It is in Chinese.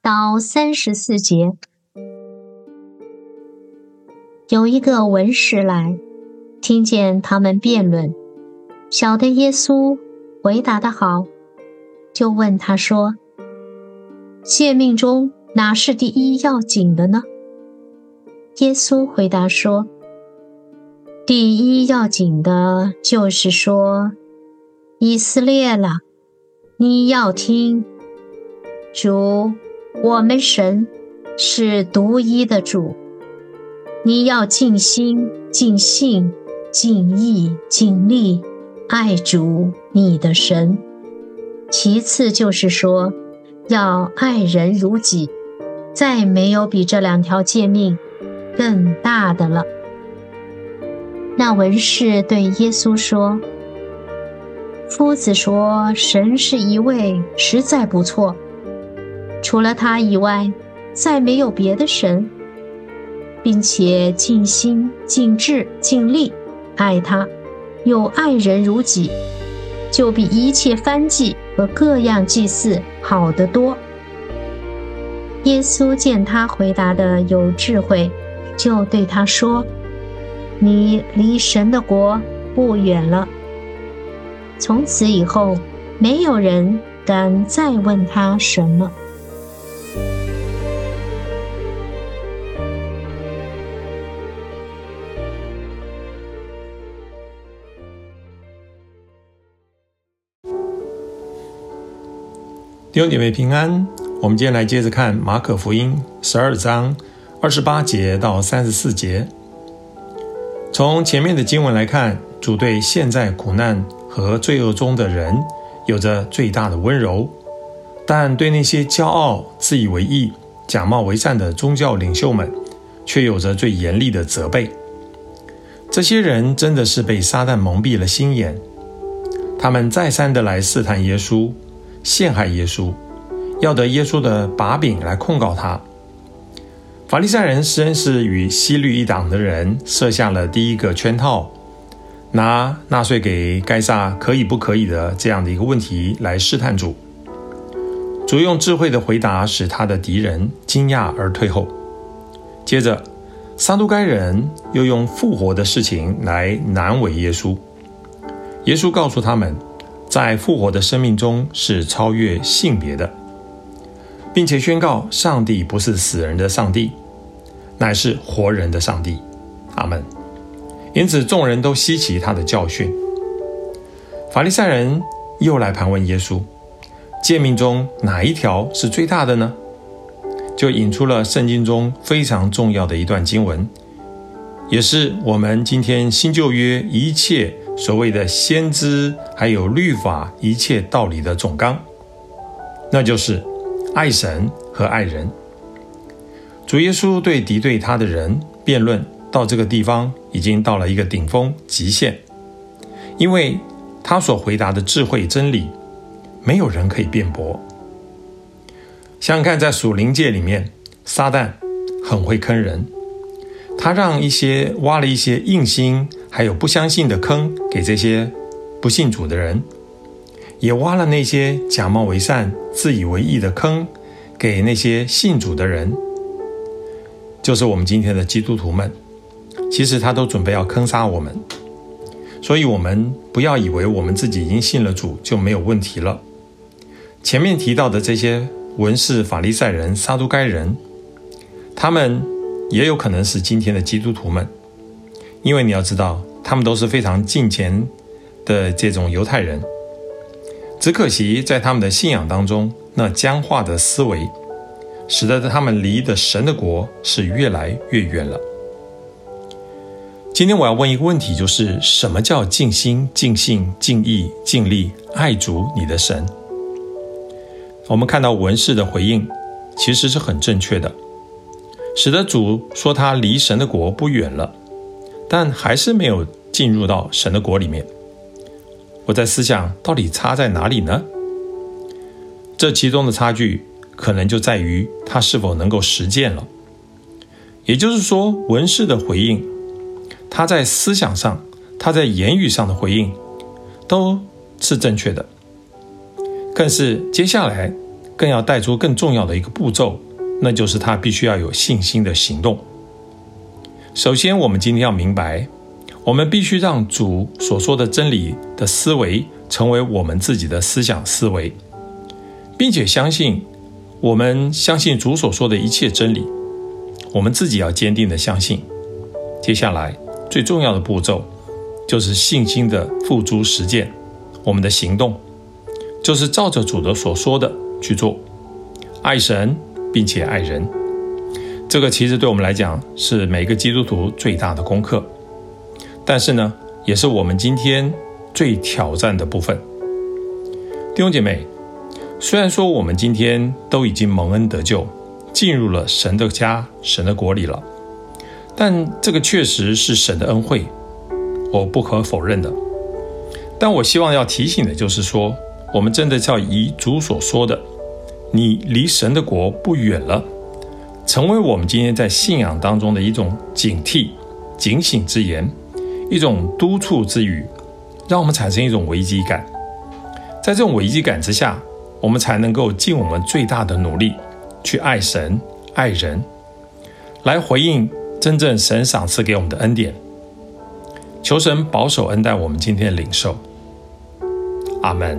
到三十四节。有一个文士来，听见他们辩论，晓得耶稣回答的好，就问他说：“诫命中哪是第一要紧的呢？”耶稣回答说：“第一要紧的就是说，以色列了，你要听，主，我们神是独一的主。”你要尽心、尽性、尽意、尽力爱主你的神。其次就是说，要爱人如己，再没有比这两条诫命更大的了。那文士对耶稣说：“夫子说神是一位，实在不错。除了他以外，再没有别的神。”并且尽心、尽智、尽力爱他，又爱人如己，就比一切翻祭和各样祭祀好得多。耶稣见他回答的有智慧，就对他说：“你离神的国不远了。”从此以后，没有人敢再问他什么。弟兄姐妹平安，我们今天来接着看马可福音十二章二十八节到三十四节。从前面的经文来看，主对现在苦难和罪恶中的人有着最大的温柔，但对那些骄傲、自以为意、假冒为善的宗教领袖们，却有着最严厉的责备。这些人真的是被撒旦蒙蔽了心眼，他们再三的来试探耶稣。陷害耶稣，要得耶稣的把柄来控告他。法利赛人实然是与西律一党的人设下了第一个圈套，拿纳税给该撒可以不可以的这样的一个问题来试探主。主用智慧的回答使他的敌人惊讶而退后。接着，撒都该人又用复活的事情来难为耶稣。耶稣告诉他们。在复活的生命中是超越性别的，并且宣告上帝不是死人的上帝，乃是活人的上帝。阿门。因此众人都稀奇他的教训。法利赛人又来盘问耶稣：诫命中哪一条是最大的呢？就引出了圣经中非常重要的一段经文，也是我们今天新旧约一切。所谓的先知，还有律法一切道理的总纲，那就是爱神和爱人。主耶稣对敌对他的人辩论到这个地方，已经到了一个顶峰极限，因为他所回答的智慧真理，没有人可以辩驳。想想看，在属灵界里面，撒旦很会坑人，他让一些挖了一些硬心。还有不相信的坑给这些不信主的人，也挖了那些假冒为善、自以为义的坑给那些信主的人，就是我们今天的基督徒们。其实他都准备要坑杀我们，所以我们不要以为我们自己已经信了主就没有问题了。前面提到的这些文士、法利赛人、撒都该人，他们也有可能是今天的基督徒们。因为你要知道，他们都是非常敬虔的这种犹太人，只可惜在他们的信仰当中，那僵化的思维，使得他们离的神的国是越来越远了。今天我要问一个问题，就是什么叫尽心、尽性、尽意、尽力爱主你的神？我们看到文士的回应，其实是很正确的。使得主说他离神的国不远了，但还是没有进入到神的国里面。我在思想，到底差在哪里呢？这其中的差距，可能就在于他是否能够实践了。也就是说，文士的回应，他在思想上，他在言语上的回应，都是正确的。更是接下来，更要带出更重要的一个步骤，那就是他必须要有信心的行动。首先，我们今天要明白，我们必须让主所说的真理的思维，成为我们自己的思想思维，并且相信，我们相信主所说的一切真理。我们自己要坚定的相信，接下来最重要的步骤就是信心的付诸实践。我们的行动就是照着主的所说的去做，爱神并且爱人。这个其实对我们来讲是每个基督徒最大的功课，但是呢，也是我们今天最挑战的部分。弟兄姐妹，虽然说我们今天都已经蒙恩得救。进入了神的家、神的国里了，但这个确实是神的恩惠，我不可否认的。但我希望要提醒的就是说，我们真的要以主所说的“你离神的国不远了”，成为我们今天在信仰当中的一种警惕、警醒之言，一种督促之语，让我们产生一种危机感。在这种危机感之下，我们才能够尽我们最大的努力。去爱神、爱人，来回应真正神赏赐给我们的恩典。求神保守恩待我们今天的领受。阿门。